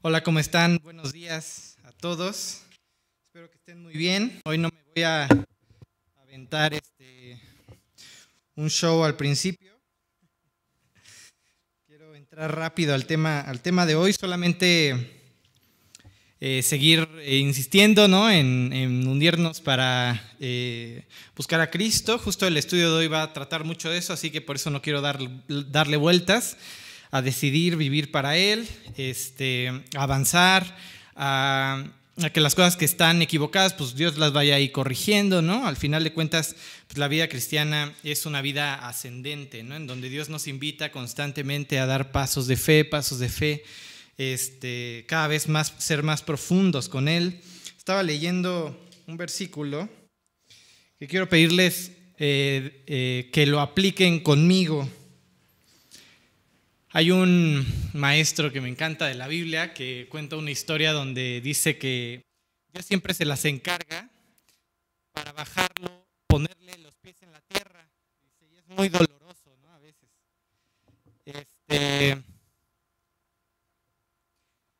Hola, ¿cómo están? Buenos días a todos. Espero que estén muy bien. Hoy no me voy a aventar este, un show al principio. Quiero entrar rápido al tema, al tema de hoy. Solamente eh, seguir eh, insistiendo ¿no? en, en, hundirnos para eh, buscar a Cristo. Justo el estudio de hoy va a tratar mucho de eso, así que por eso no quiero dar, darle vueltas a decidir vivir para Él, este, avanzar, a, a, que las cosas que están equivocadas, pues Dios las vaya ahí corrigiendo, ¿no? Al final de cuentas, pues la vida cristiana es una vida ascendente, ¿no? En donde Dios nos invita constantemente a dar pasos de fe, pasos de fe este, cada vez más, ser más profundos con Él. Estaba leyendo un versículo que quiero pedirles eh, eh, que lo apliquen conmigo. Hay un maestro que me encanta de la Biblia que cuenta una historia donde dice que Dios siempre se las encarga para bajarlo, ponerle los pies en la tierra. y es muy doloroso, ¿no? A veces. Este,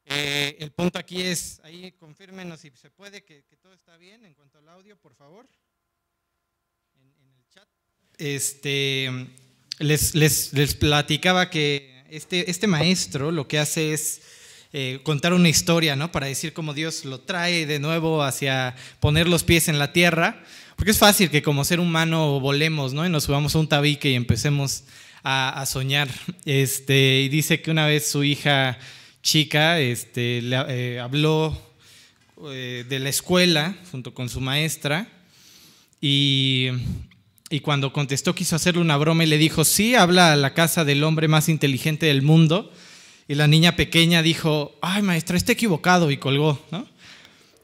eh, el punto aquí es, ahí confírmenos si se puede, que, todo está bien en cuanto al audio, por favor. En, en el chat. Este, les, les, les, platicaba que este, este maestro lo que hace es eh, contar una historia, ¿no? Para decir cómo Dios lo trae de nuevo hacia poner los pies en la tierra. Porque es fácil que como ser humano volemos, ¿no? Y nos subamos a un tabique y empecemos a, soñar. Este, y dice que una vez su hija chica este, le eh, habló eh, de la escuela junto con su maestra y, y, cuando contestó quiso hacerle una broma y le dijo, sí, habla a la casa del hombre más inteligente del mundo. Y la niña pequeña dijo, ay maestra, está equivocado y colgó. ¿no?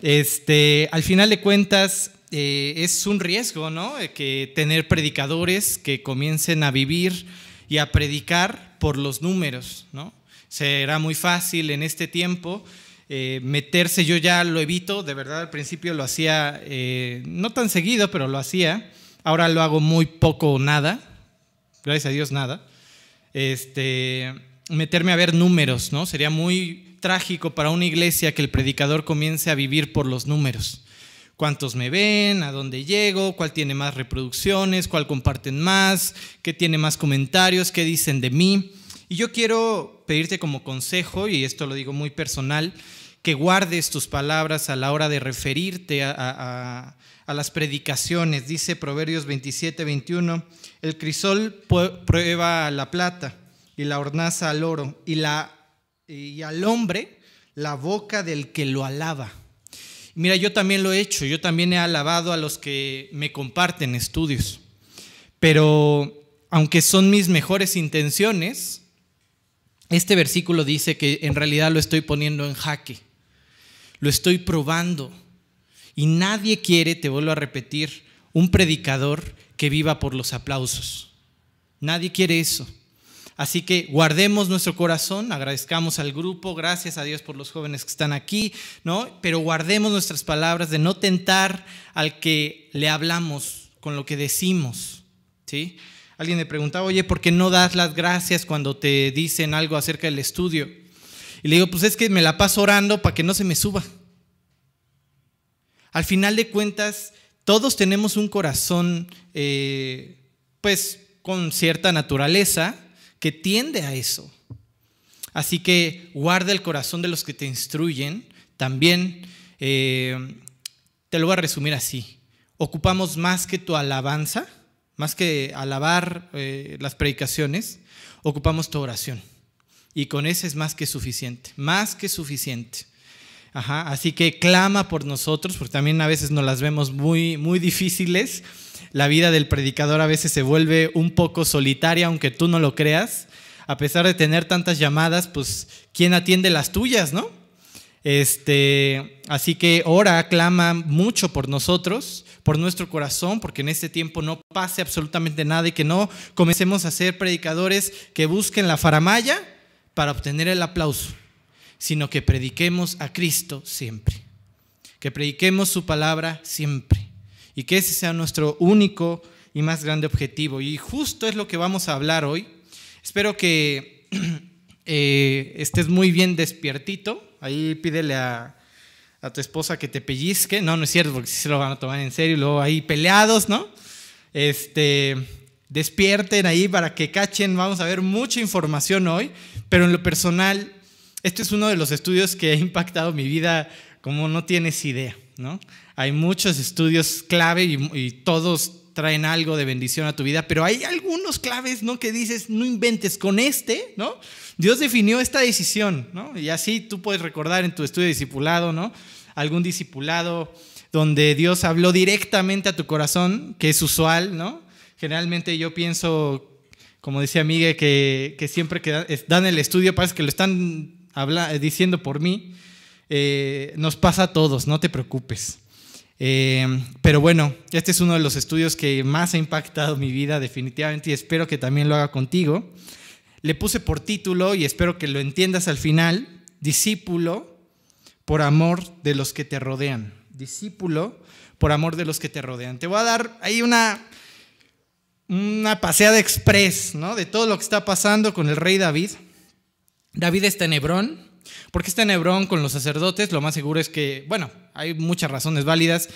Este, al final de cuentas, eh, es un riesgo, ¿no? Que tener predicadores que comiencen a vivir y a predicar por los números, ¿no? será muy fácil en este tiempo eh, meterse, yo ya lo evito, de verdad al principio lo hacía, eh, no tan seguido, pero lo hacía, ahora lo hago muy poco o nada, gracias a Dios nada, este, meterme a ver números, ¿no? Sería muy trágico para una iglesia que el predicador comience a vivir por los números. ¿Cuántos me ven? ¿A dónde llego? ¿Cuál tiene más reproducciones? ¿Cuál comparten más? ¿Qué tiene más comentarios? ¿Qué dicen de mí? Y yo quiero pedirte como consejo, y esto lo digo muy personal, que guardes tus palabras a la hora de referirte a, a, a las predicaciones. Dice Proverbios 27, 21, el crisol prueba la plata y la hornaza al oro, y, la, y al hombre la boca del que lo alaba. Mira, yo también lo he hecho, yo también he alabado a los que me comparten estudios, pero aunque son mis mejores intenciones, este versículo dice que en realidad lo estoy poniendo en jaque, lo estoy probando. Y nadie quiere, te vuelvo a repetir, un predicador que viva por los aplausos. Nadie quiere eso. Así que guardemos nuestro corazón, agradezcamos al grupo, gracias a Dios por los jóvenes que están aquí, ¿no? Pero guardemos nuestras palabras de no tentar al que le hablamos con lo que decimos, ¿sí? Alguien me preguntaba, oye, ¿por qué no das las gracias cuando te dicen algo acerca del estudio? Y le digo, pues es que me la paso orando para que no se me suba. Al final de cuentas, todos tenemos un corazón, eh, pues, con cierta naturaleza que tiende a eso. Así que guarda el corazón de los que te instruyen. También eh, te lo voy a resumir así. Ocupamos más que tu alabanza más que alabar eh, las predicaciones, ocupamos tu oración. Y con eso es más que suficiente, más que suficiente. Ajá, así que clama por nosotros, porque también a veces nos las vemos muy, muy difíciles. La vida del predicador a veces se vuelve un poco solitaria, aunque tú no lo creas. A pesar de tener tantas llamadas, pues, ¿quién atiende las tuyas, no? Este, así que ora, clama mucho por nosotros por nuestro corazón, porque en este tiempo no pase absolutamente nada y que no comencemos a ser predicadores que busquen la faramaya para obtener el aplauso, sino que prediquemos a Cristo siempre, que prediquemos su palabra siempre y que ese sea nuestro único y más grande objetivo. Y justo es lo que vamos a hablar hoy. Espero que eh, estés muy bien despiertito. Ahí pídele a, tu esposa que te pellizque. No, no es cierto, porque si se lo van a tomar en serio. Luego ahí peleados, ¿no? Este, despierten ahí para que cachen. Vamos a ver mucha información hoy, pero en lo personal, este es uno de los estudios que ha impactado mi vida como no tienes idea, ¿no? Hay muchos estudios clave y, todos traen algo de bendición a tu vida, pero hay algunos claves, ¿no? Que dices, no inventes con este, ¿no? Dios definió esta decisión, ¿no? Y así tú puedes recordar en tu estudio de discipulado, ¿no? Algún discipulado donde Dios habló directamente a tu corazón, que es usual, ¿no? Generalmente yo pienso, como decía Miguel, que, que siempre que dan el estudio parece que lo están diciendo por mí. Eh, nos pasa a todos, no te preocupes. Eh, pero bueno, este es uno de los estudios que más ha impactado mi vida definitivamente y espero que también lo haga contigo. Le puse por título y espero que lo entiendas al final, discípulo por amor de los que te rodean. Discípulo por amor de los que te rodean. Te voy a dar ahí una, una paseada express ¿no? de todo lo que está pasando con el rey David. David está en Hebrón. ¿Por qué está en Hebrón con los sacerdotes? Lo más seguro es que, bueno, hay muchas razones válidas.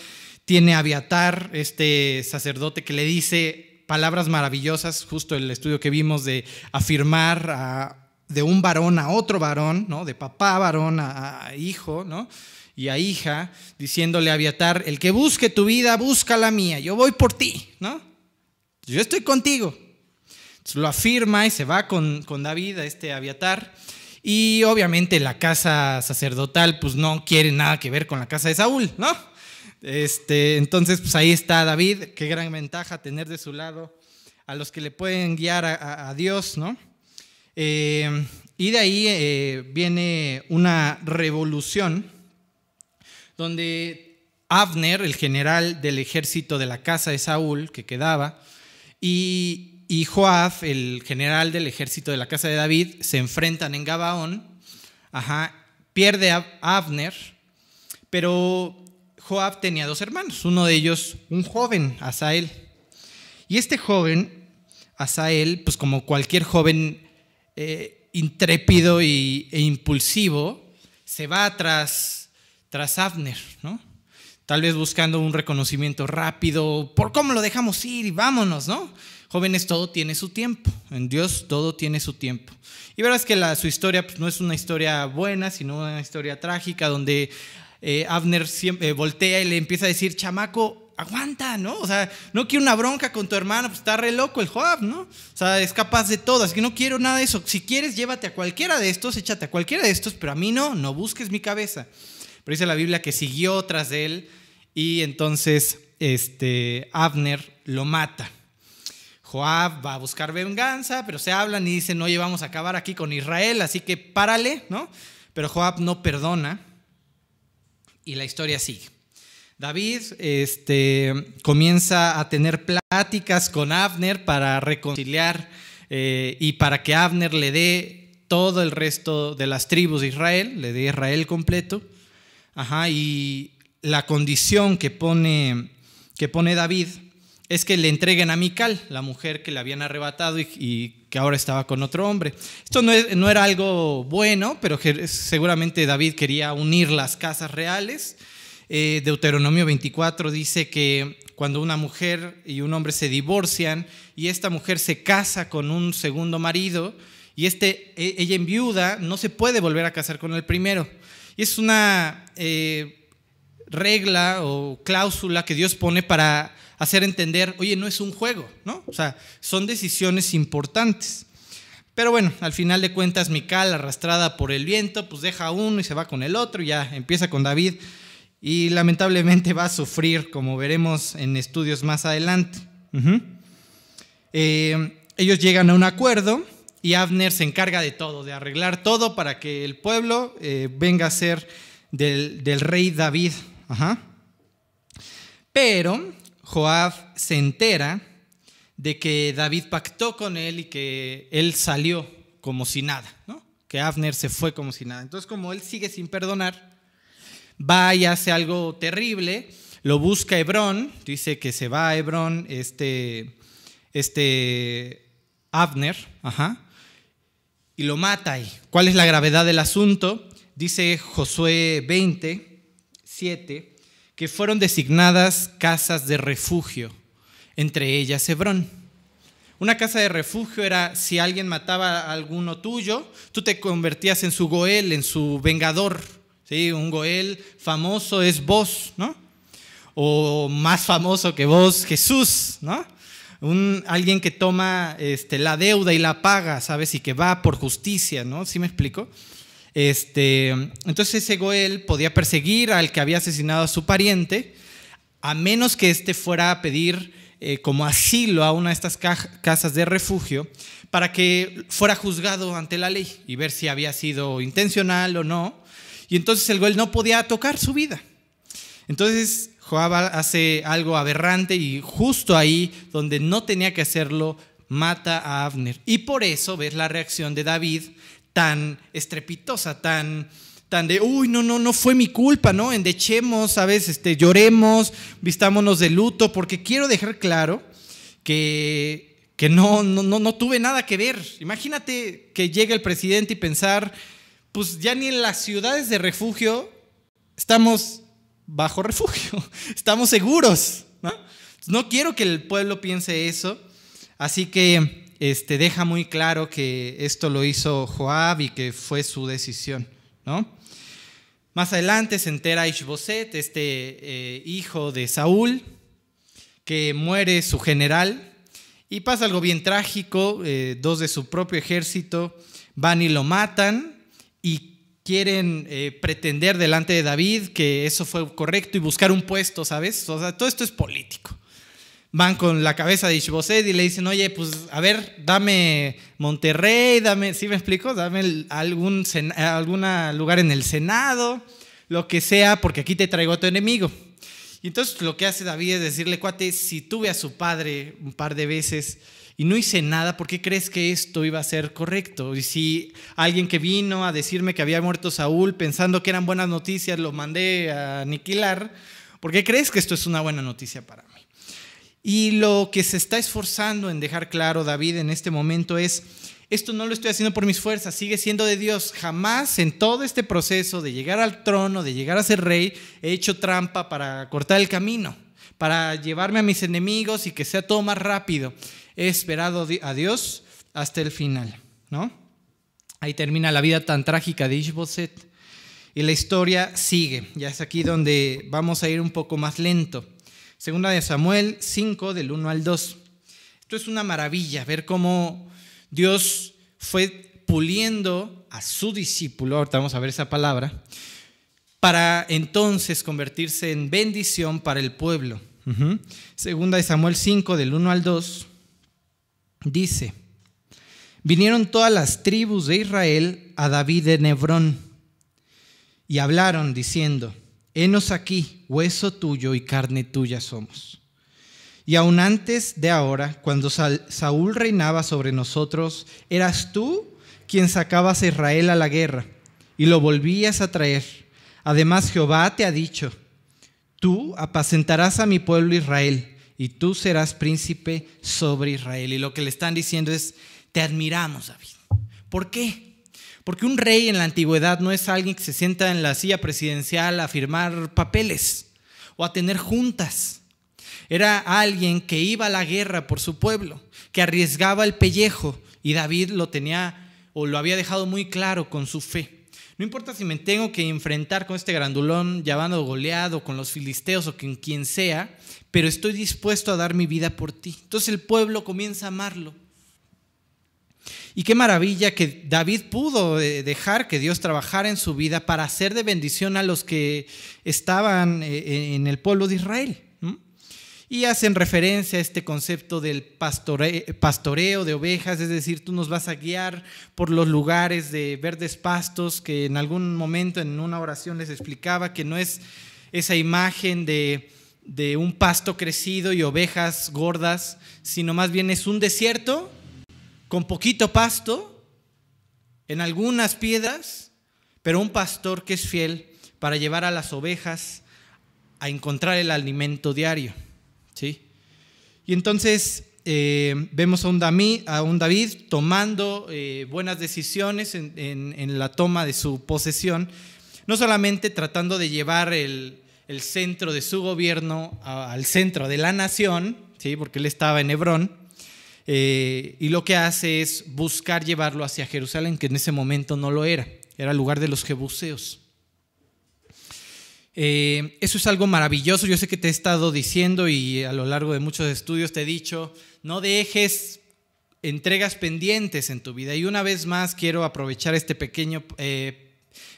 Tiene Abiatar, este sacerdote que le dice palabras maravillosas, justo el estudio que vimos de afirmar de un varón a otro varón, ¿no? de papá varón a, hijo, ¿no? y a hija, diciéndole a Abiatar, el que busque tu vida, busca la mía, yo voy por ti, ¿no? Yo estoy contigo. Lo afirma y se va con, con David a este Abiatar. Y obviamente la casa sacerdotal pues no quiere nada que ver con la casa de Saúl, ¿no? Este, entonces pues ahí está David, qué gran ventaja tener de su lado a los que le pueden guiar a, Dios, ¿no? Eh, y de ahí eh, viene una revolución donde Abner, el general del ejército de la casa de Saúl que quedaba, y y Joab, el general del ejército de la casa de David, se enfrentan en Gabaón. Ajá, pierde a Abner, pero Joab tenía dos hermanos, uno de ellos un joven, Asael. Y este joven, Asael, pues como cualquier joven eh, intrépido y, e impulsivo, se va tras, tras Abner, ¿no? Tal vez buscando un reconocimiento rápido, por cómo lo dejamos ir y vámonos, ¿no? Jóvenes, todo tiene su tiempo. En Dios todo tiene su tiempo. Y verás que su historia pues, no es una historia buena, sino una historia trágica, donde eh, Abner siempre, eh, voltea y le empieza a decir, chamaco, aguanta, ¿no? O sea, no quiero una bronca con tu hermano, pues está re loco el Joab, ¿no? O sea, es capaz de todo, así que no quiero nada de eso. Si quieres, llévate a cualquiera de estos, échate a cualquiera de estos, pero a mí no, no busques mi cabeza. Pero dice la Biblia que siguió tras de él y entonces este, Abner lo mata. Joab va a buscar venganza, pero se hablan y dicen, oye, vamos a acabar aquí con Israel, así que párale, ¿no? Pero Joab no perdona y la historia sigue. David este, comienza a tener pláticas con Abner para reconciliar eh, y para que Abner le dé todo el resto de las tribus de Israel, le dé Israel completo. Ajá, y la condición que pone, que pone David es que le entreguen a Mical, la mujer que le habían arrebatado y, que ahora estaba con otro hombre. Esto no, era algo bueno, pero seguramente David quería unir las casas reales. Eh, Deuteronomio 24 dice que cuando una mujer y un hombre se divorcian y esta mujer se casa con un segundo marido y este, e, ella en viuda, no se puede volver a casar con el primero. Y es una eh, regla o cláusula que Dios pone para hacer entender, oye, no es un juego, ¿no? O sea, son decisiones importantes. Pero bueno, al final de cuentas, Mical, arrastrada por el viento, pues deja uno y se va con el otro, y ya empieza con David, y lamentablemente va a sufrir, como veremos en estudios más adelante. Eh, ellos llegan a un acuerdo y Abner se encarga de todo, de arreglar todo para que el pueblo eh, venga a ser del rey David. Ajá. Pero Joab se entera de que David pactó con él y que él salió como si nada, ¿no? que Abner se fue como si nada. Entonces, como él sigue sin perdonar, va y hace algo terrible, lo busca Hebrón, dice que se va a Hebrón este, este Abner, ajá, y lo mata ahí. ¿Cuál es la gravedad del asunto? Dice Josué 20, 7, que fueron designadas casas de refugio, entre ellas Hebrón. Una casa de refugio era si alguien mataba a alguno tuyo, tú te convertías en su Goel, en su vengador. ¿sí? Un Goel famoso es vos, ¿no? O más famoso que vos, Jesús, ¿no? Un, alguien que toma este, la deuda y la paga, ¿sabes? Y que va por justicia, ¿no? ¿Sí me explico? Este, entonces ese Goel podía perseguir al que había asesinado a su pariente, a menos que éste fuera a pedir eh, como asilo a una de estas casas de refugio para que fuera juzgado ante la ley y ver si había sido intencional o no. Y entonces el Goel no podía tocar su vida. Entonces Joab hace algo aberrante y justo ahí donde no tenía que hacerlo, mata a Abner. Y por eso ves la reacción de David tan estrepitosa, tan tan de, uy, no, no, no fue mi culpa, ¿no? Endechemos, ¿sabes? Este, lloremos, vistámonos de luto, porque quiero dejar claro que, que no, no, no, no tuve nada que ver. Imagínate que llegue el presidente y pensar, pues ya ni en las ciudades de refugio estamos bajo refugio, estamos seguros, ¿no? No quiero que el pueblo piense eso, así que este, deja muy claro que esto lo hizo Joab y que fue su decisión, ¿no? Más adelante se entera Ishboset, este eh, hijo de Saúl, que muere su general y pasa algo bien trágico. Eh, dos de su propio ejército van y lo matan y quieren eh, pretender delante de David que eso fue correcto y buscar un puesto, ¿sabes? O sea, todo esto es político. Van con la cabeza de Ishboset y le dicen, oye, pues a ver, dame Monterrey, dame, ¿sí me explico? Dame algún alguna lugar en el Senado, lo que sea, porque aquí te traigo a tu enemigo. Y entonces lo que hace David es decirle, cuate, si tuve a su padre un par de veces y no hice nada, ¿por qué crees que esto iba a ser correcto? Y si alguien que vino a decirme que había muerto Saúl pensando que eran buenas noticias, lo mandé a aniquilar, ¿por qué crees que esto es una buena noticia para mí? Y lo que se está esforzando en dejar claro David en este momento es, esto no lo estoy haciendo por mis fuerzas, sigue siendo de Dios. Jamás en todo este proceso de llegar al trono, de llegar a ser rey, he hecho trampa para cortar el camino, para llevarme a mis enemigos y que sea todo más rápido. He esperado a Dios hasta el final, ¿no? Ahí termina la vida tan trágica de Ishboset y la historia sigue. Ya es aquí donde vamos a ir un poco más lento. Segunda de Samuel 5, del 1 al 2. Esto es una maravilla, ver cómo Dios fue puliendo a su discípulo, ahorita vamos a ver esa palabra, para entonces convertirse en bendición para el pueblo. Segunda de Samuel 5, del 1 al 2, dice, vinieron todas las tribus de Israel a David en Hebrón y hablaron diciendo, Henos aquí, hueso tuyo y carne tuya somos. Y aún antes de ahora, cuando Saúl reinaba sobre nosotros, eras tú quien sacabas a Israel a la guerra y lo volvías a traer. Además, Jehová te ha dicho, tú apacentarás a mi pueblo Israel y tú serás príncipe sobre Israel. Y lo que le están diciendo es, te admiramos, David. ¿Por qué? Porque un rey en la antigüedad no es alguien que se sienta en la silla presidencial a firmar papeles o a tener juntas. Era alguien que iba a la guerra por su pueblo, que arriesgaba el pellejo y David lo tenía o lo había dejado muy claro con su fe. No importa si me tengo que enfrentar con este grandulón llamado goleado, con los filisteos o con quien sea, pero estoy dispuesto a dar mi vida por ti. Entonces el pueblo comienza a amarlo. Y qué maravilla que David pudo eh, dejar que Dios trabajara en su vida para hacer de bendición a los que estaban eh, en el pueblo de Israel. Y hacen referencia a este concepto del pastoreo de ovejas, es decir, tú nos vas a guiar por los lugares de verdes pastos, que en algún momento en una oración les explicaba que no es esa imagen de, de un pasto crecido y ovejas gordas, sino más bien es un desierto con poquito pasto, en algunas piedras, pero un pastor que es fiel para llevar a las ovejas a encontrar el alimento diario. ¿sí? Y entonces eh, vemos a un, David, tomando eh, buenas decisiones en, la toma de su posesión, no solamente tratando de llevar el, centro de su gobierno al centro de la nación, ¿sí? porque él estaba en Hebrón, eh, y lo que hace es buscar llevarlo hacia Jerusalén, que en ese momento no lo era, era el lugar de los jebuseos. Eh, eso es algo maravilloso. Yo sé que te he estado diciendo y a lo largo de muchos estudios te he dicho, no dejes entregas pendientes en tu vida. Y una vez más quiero aprovechar este pequeño eh,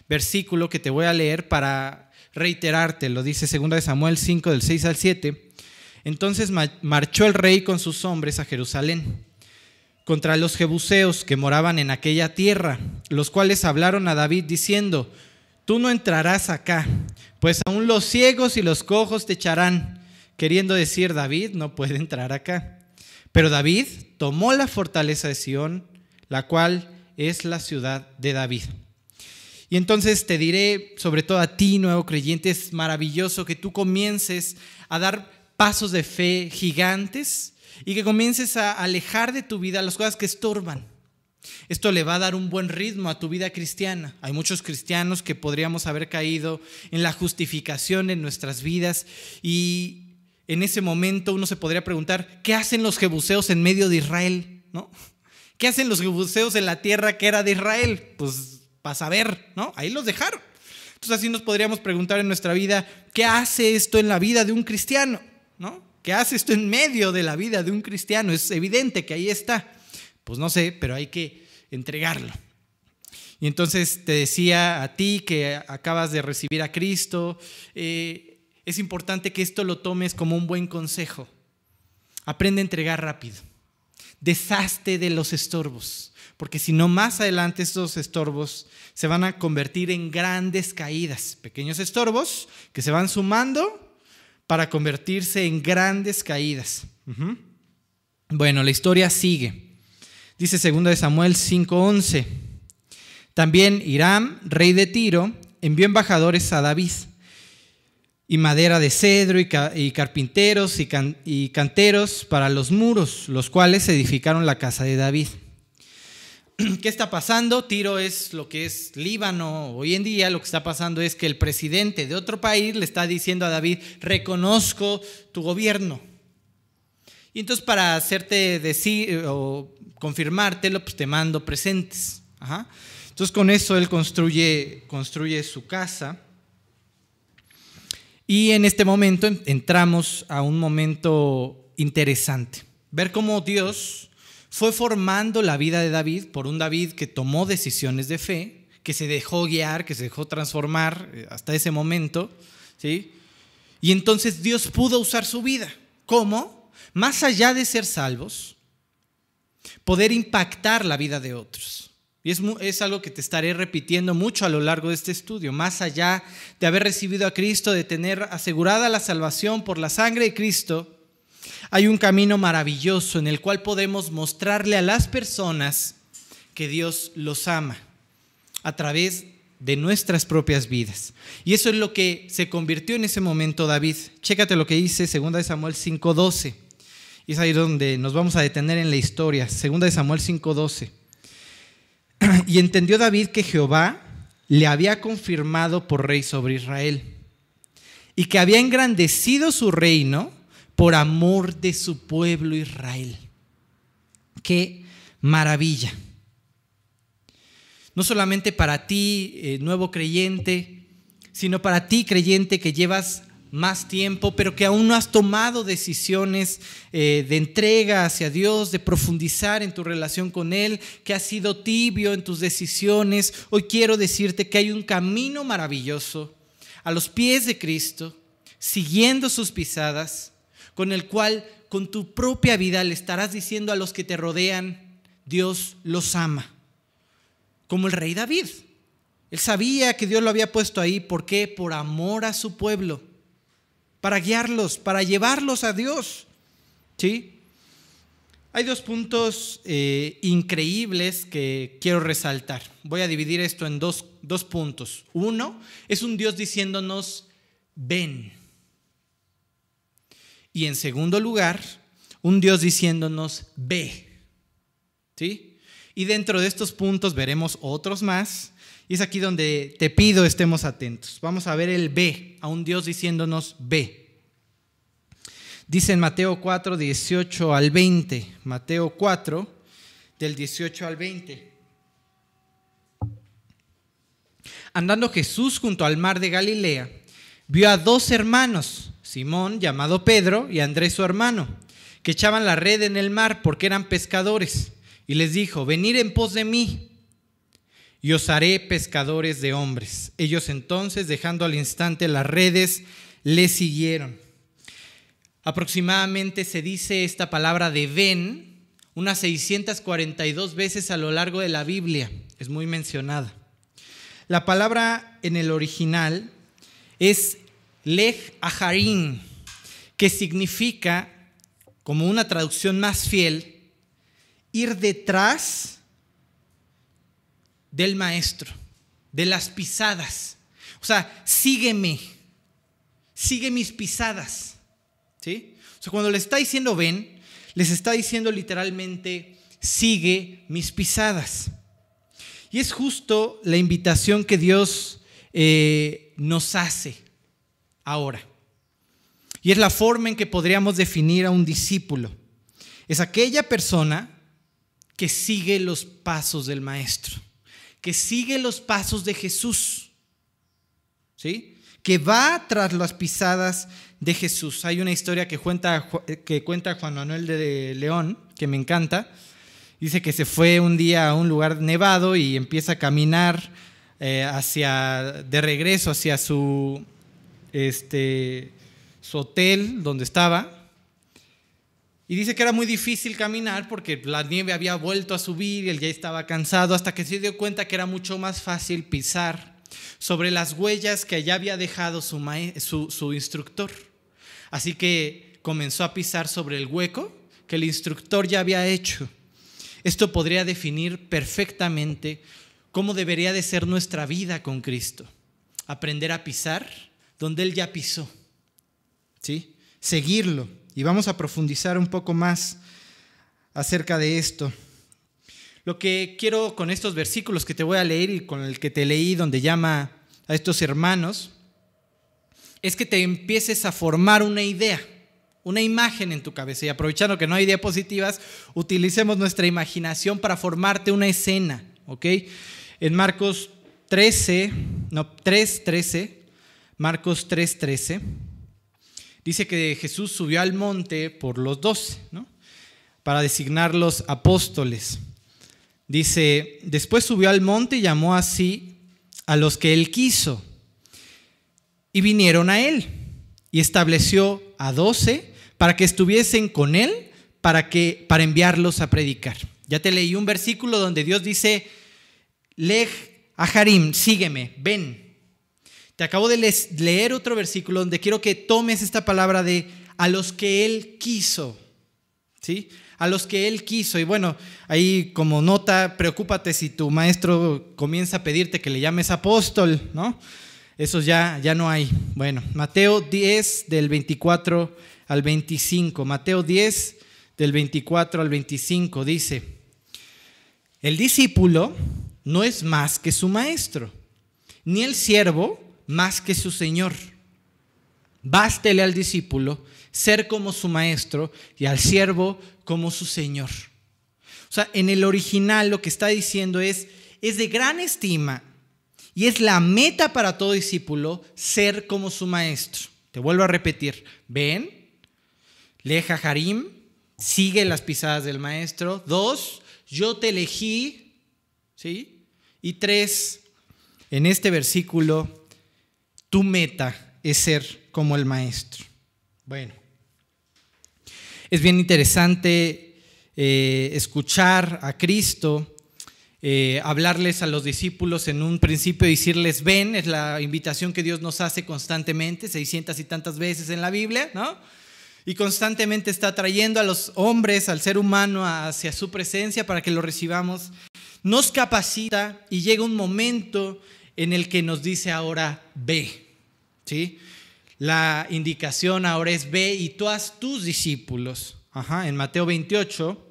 versículo que te voy a leer para reiterarte. Lo dice 2 Samuel 5 del 6 al 7. Entonces marchó el rey con sus hombres a Jerusalén contra los jebuseos que moraban en aquella tierra, los cuales hablaron a David diciendo, tú no entrarás acá, pues aún los ciegos y los cojos te echarán. Queriendo decir, David no puede entrar acá. Pero David tomó la fortaleza de Sión, la cual es la ciudad de David. Y entonces te diré, sobre todo a ti, nuevo creyente, es maravilloso que tú comiences a dar pasos de fe gigantes y que comiences a alejar de tu vida las cosas que estorban. Esto le va a dar un buen ritmo a tu vida cristiana. Hay muchos cristianos que podríamos haber caído en la justificación en nuestras vidas y en ese momento uno se podría preguntar, ¿qué hacen los jebuseos en medio de Israel? ¿No? ¿Qué hacen los jebuseos en la tierra que era de Israel? Pues para saber, ¿no? Ahí los dejaron. Entonces así nos podríamos preguntar en nuestra vida, ¿qué hace esto en la vida de un cristiano? ¿No? ¿Qué hace esto en medio de la vida de un cristiano? Es evidente que ahí está. Pues no sé, pero hay que entregarlo. Y entonces te decía a ti que acabas de recibir a Cristo, eh, es importante que esto lo tomes como un buen consejo. Aprende a entregar rápido. Deshazte de los estorbos, porque si no más adelante estos estorbos se van a convertir en grandes caídas, pequeños estorbos que se van sumando para convertirse en grandes caídas. Bueno, la historia sigue. Dice 2 Samuel 5:11. También Hiram, rey de Tiro, envió embajadores a David y madera de cedro y, carpinteros y, canteros para los muros, los cuales edificaron la casa de David. ¿Qué está pasando? Tiro es lo que es Líbano hoy en día. Lo que está pasando es que el presidente de otro país le está diciendo a David, reconozco tu gobierno. Y entonces para hacerte decir o confirmártelo, pues te mando presentes. Entonces con eso él construye, construye su casa. Y en este momento entramos a un momento interesante. Ver cómo Dios fue formando la vida de David por un David que tomó decisiones de fe, que se dejó guiar, que se dejó transformar eh, hasta ese momento. ¿sí? Y entonces Dios pudo usar su vida. ¿Cómo? Más allá de ser salvos, poder impactar la vida de otros. Y es, algo que te estaré repitiendo mucho a lo largo de este estudio. Más allá de haber recibido a Cristo, de tener asegurada la salvación por la sangre de Cristo, hay un camino maravilloso en el cual podemos mostrarle a las personas que Dios los ama a través de nuestras propias vidas. Y eso es lo que se convirtió en ese momento David. Chécate lo que dice 2 Samuel 5:12. Y es ahí donde nos vamos a detener en la historia. Segunda de Samuel 5:12. Y entendió David que Jehová le había confirmado por rey sobre Israel y que había engrandecido su reino por amor de su pueblo Israel. Qué maravilla. No solamente para ti, eh, nuevo creyente, sino para ti, creyente, que llevas más tiempo, pero que aún no has tomado decisiones eh, de entrega hacia Dios, de profundizar en tu relación con Él, que has sido tibio en tus decisiones, hoy quiero decirte que hay un camino maravilloso a los pies de Cristo, siguiendo sus pisadas, con el cual con tu propia vida le estarás diciendo a los que te rodean, Dios los ama, como el rey David. Él sabía que Dios lo había puesto ahí, ¿por qué? Por amor a su pueblo para guiarlos, para llevarlos a Dios. ¿Sí? Hay dos puntos eh, increíbles que quiero resaltar. Voy a dividir esto en dos, dos puntos. Uno es un Dios diciéndonos, ven. Y en segundo lugar, un Dios diciéndonos, ve. ¿Sí? Y dentro de estos puntos veremos otros más. Y es aquí donde te pido estemos atentos. Vamos a ver el ve, a un Dios diciéndonos, ve. Dice en Mateo 4, 18 al 20. Mateo 4, del 18 al 20. Andando Jesús junto al mar de Galilea, vio a dos hermanos, Simón, llamado Pedro, y Andrés su hermano, que echaban la red en el mar porque eran pescadores. Y les dijo, venid en pos de mí, y os haré pescadores de hombres. Ellos entonces, dejando al instante las redes, le siguieron. Aproximadamente se dice esta palabra de ven unas 642 veces a lo largo de la Biblia. Es muy mencionada. La palabra en el original es lej aharim, que significa, como una traducción más fiel, ir detrás del maestro, de las pisadas. O sea, sígueme, sigue mis pisadas. ¿Sí? O sea, cuando le está diciendo ven, les está diciendo literalmente, sigue mis pisadas. Y es justo la invitación que Dios eh, nos hace ahora. Y es la forma en que podríamos definir a un discípulo. Es aquella persona que sigue los pasos del Maestro, que sigue los pasos de Jesús, ¿sí? que va tras las pisadas de Jesús. Hay una historia que cuenta, que cuenta Juan Manuel de León, que me encanta, Dice que se fue un día a un lugar nevado y empieza a caminar eh, hacia, de regreso hacia su, este, su hotel donde estaba. Y dice que era muy difícil caminar porque la nieve había vuelto a subir y él ya estaba cansado hasta que se dio cuenta que era mucho más fácil pisar sobre las huellas que ya había dejado su, su, su instructor. Así que comenzó a pisar sobre el hueco que el instructor ya había hecho. Esto podría definir perfectamente cómo debería de ser nuestra vida con Cristo. Aprender a pisar donde Él ya pisó. ¿Sí? Seguirlo. Y vamos a profundizar un poco más acerca de esto. Lo que quiero con estos versículos que te voy a leer y con el que te leí donde llama a estos hermanos, es que te empieces a formar una idea una imagen en tu cabeza. Y aprovechando que no hay diapositivas, utilicemos nuestra imaginación para formarte una escena, ¿ok? En Marcos 13, no, 3, 13, Marcos 3, 13, dice que Jesús subió al monte por los doce, ¿no? Para designar los apóstoles. Dice, después subió al monte y llamó así a los que él quiso. Y vinieron a él y estableció a doce para que estuviesen con él, para, que, para enviarlos a predicar. Ya te leí un versículo donde Dios dice, Lej a Harim, sígueme, ven. Te acabo de leer otro versículo donde quiero que tomes esta palabra de a los que Él quiso. ¿Sí? A los que Él quiso. Y bueno, ahí como nota, preocúpate si tu maestro comienza a pedirte que le llames apóstol, ¿no? Eso ya, ya no hay. Bueno, Mateo 10 del 24 al 25. Mateo 10, del 24 al 25, dice, el discípulo no es más que su maestro, ni el siervo más que su señor. Bástele al discípulo ser como su maestro y al siervo como su señor. O sea, en el original lo que está diciendo es, es de gran estima y es la meta para todo discípulo ser como su maestro. Te vuelvo a repetir, ven, Leja Harim, sigue las pisadas del maestro. Dos, yo te elegí. ¿Sí? Y tres, en este versículo, tu meta es ser como el maestro. Bueno, es bien interesante eh, escuchar a Cristo, eh, hablarles a los discípulos en un principio, decirles, ven, es la invitación que Dios nos hace constantemente, 600 y tantas veces en la Biblia, ¿no? y constantemente está trayendo a los hombres, al ser humano, hacia su presencia para que lo recibamos, nos capacita y llega un momento en el que nos dice ahora ve. ¿sí? La indicación ahora es ve y tú haz tus discípulos ajá, en Mateo 28,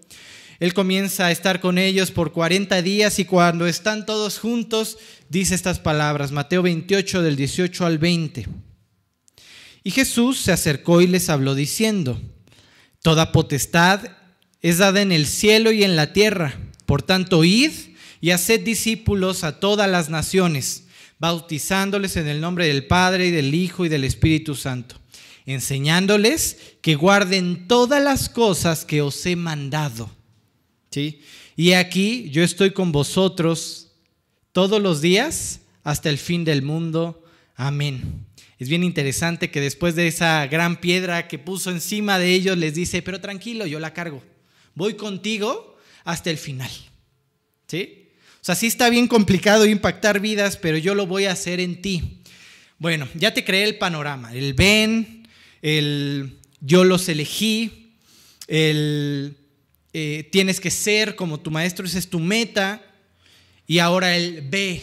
él comienza a estar con ellos por 40 días y cuando están todos juntos, dice estas palabras, Mateo 28 del 18 al 20. Y Jesús se acercó y les habló diciendo, Toda potestad es dada en el cielo y en la tierra. Por tanto, id y haced discípulos a todas las naciones, bautizándoles en el nombre del Padre y del Hijo y del Espíritu Santo, enseñándoles que guarden todas las cosas que os he mandado. ¿Sí? Y aquí yo estoy con vosotros todos los días hasta el fin del mundo. Amén. Es bien interesante que después de esa gran piedra que puso encima de ellos, les dice, pero tranquilo, yo la cargo. Voy contigo hasta el final. ¿Sí? O sea, sí está bien complicado impactar vidas, pero yo lo voy a hacer en ti. Bueno, ya te creé el panorama. El ven, el yo los elegí, el eh, tienes que ser como tu maestro, esa es tu meta. Y ahora el ve,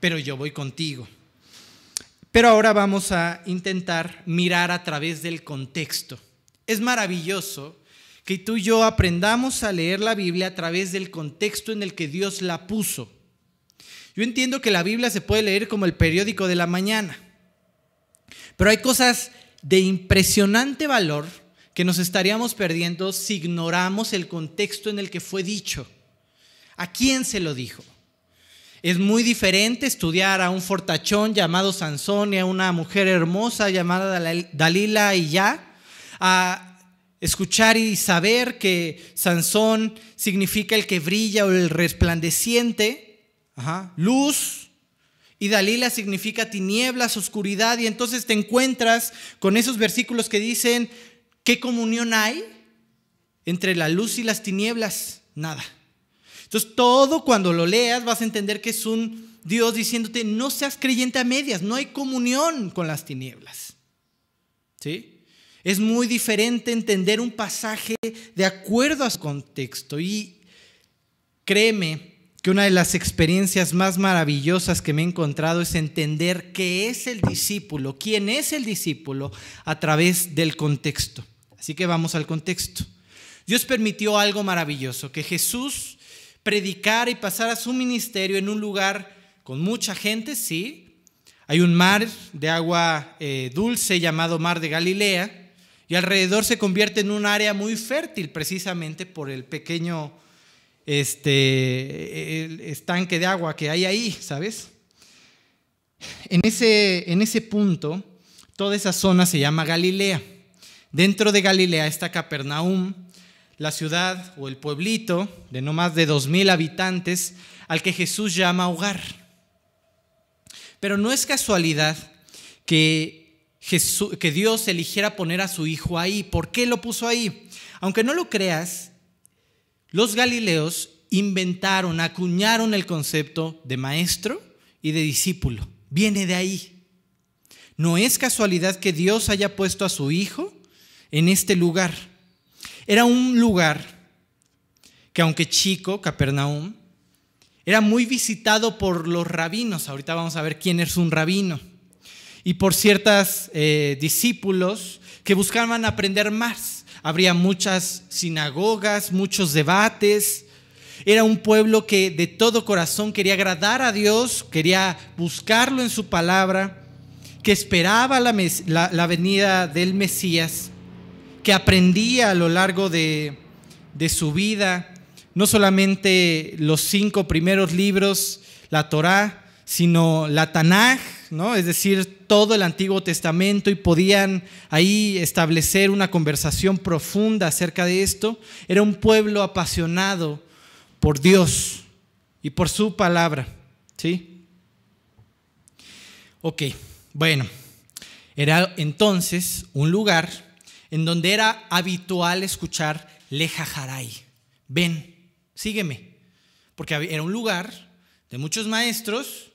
pero yo voy contigo. Pero ahora vamos a intentar mirar a través del contexto. Es maravilloso que tú y yo aprendamos a leer la Biblia a través del contexto en el que Dios la puso. Yo entiendo que la Biblia se puede leer como el periódico de la mañana, pero hay cosas de impresionante valor que nos estaríamos perdiendo si ignoramos el contexto en el que fue dicho. ¿A quién se lo dijo? Es muy diferente estudiar a un fortachón llamado Sansón y a una mujer hermosa llamada Dalila y ya, escuchar y saber que Sansón significa el que brilla o el resplandeciente, luz, y Dalila significa tinieblas, oscuridad, y entonces te encuentras con esos versículos que dicen, ¿qué comunión hay entre la luz y las tinieblas? Nada. Entonces, todo cuando lo leas vas a entender que es un Dios diciéndote, no seas creyente a medias, no hay comunión con las tinieblas. ¿Sí? Es muy diferente entender un pasaje de acuerdo a su contexto. Y créeme que una de las experiencias más maravillosas que me he encontrado es entender qué es el discípulo, quién es el discípulo a través del contexto. Así que vamos al contexto. Dios permitió algo maravilloso, que Jesús predicar y pasar a su ministerio en un lugar con mucha gente, sí. Hay un mar de agua eh, dulce llamado Mar de Galilea y alrededor se convierte en un área muy fértil precisamente por el pequeño este, estanque de agua que hay ahí, ¿sabes? En ese, en ese punto, toda esa zona se llama Galilea. Dentro de Galilea está Capernaum, la ciudad o el pueblito de no más de dos mil habitantes al que Jesús llama hogar. Pero no es casualidad que, que Dios eligiera poner a su hijo ahí. ¿Por qué lo puso ahí? Aunque no lo creas, los galileos inventaron, acuñaron el concepto de maestro y de discípulo. Viene de ahí. No es casualidad que Dios haya puesto a su hijo en este lugar. Era un lugar que aunque chico, Capernaum, era muy visitado por los rabinos. Ahorita vamos a ver quién es un rabino. Y por ciertos eh, discípulos que buscaban aprender más. Habría muchas sinagogas, muchos debates. Era un pueblo que de todo corazón quería agradar a Dios, quería buscarlo en su palabra, que esperaba la venida del Mesías que aprendía a lo largo de, su vida, no solamente los cinco primeros libros, la Torá, sino la Tanaj, ¿no? es decir, todo el Antiguo Testamento y podían ahí establecer una conversación profunda acerca de esto. Era un pueblo apasionado por Dios y por su palabra. ¿Sí? Ok, bueno, era entonces un lugar en donde era habitual escuchar Lejajaray. Ven, sígueme. Porque era un lugar de muchos maestros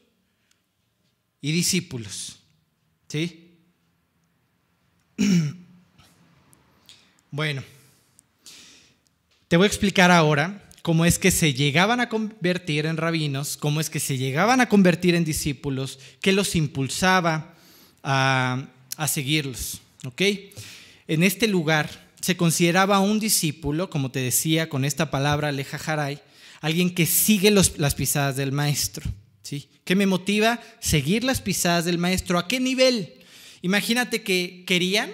y discípulos. ¿Sí? Bueno, te voy a explicar ahora cómo es que se llegaban a convertir en rabinos, cómo es que se llegaban a convertir en discípulos, qué los impulsaba a, a seguirlos. ¿Ok? en este lugar se consideraba un discípulo, como te decía con esta palabra lejajaray, alguien que sigue las pisadas del maestro. ¿Sí? ¿Qué me motiva? Seguir las pisadas del maestro. ¿A qué nivel? Imagínate que querían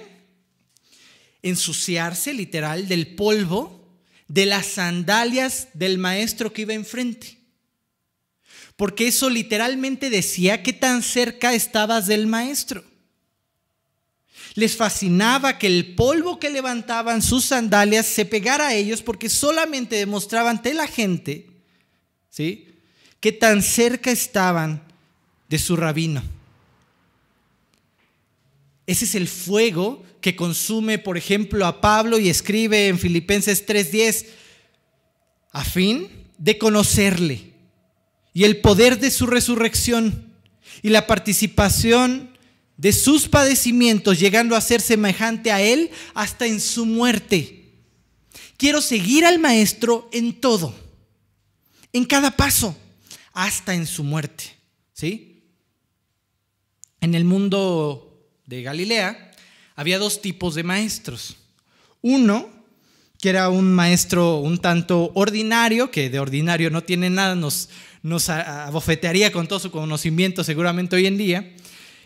ensuciarse literal del polvo de las sandalias del maestro que iba enfrente. Porque eso literalmente decía qué tan cerca estabas del maestro. Les fascinaba que el polvo que levantaban sus sandalias se pegara a ellos porque solamente demostraban ante la gente, ¿sí? Qué tan cerca estaban de su rabino. Ese es el fuego que consume, por ejemplo, a Pablo y escribe en Filipenses 3:10, a fin de conocerle y el poder de su resurrección y la participación de sus padecimientos, llegando a ser semejante a Él hasta en su muerte. Quiero seguir al Maestro en todo, en cada paso, hasta en su muerte. ¿Sí? En el mundo de Galilea había dos tipos de maestros. Uno, que era un maestro un tanto ordinario, que de ordinario no tiene nada, nos, nos abofetearía con todo su conocimiento seguramente hoy en día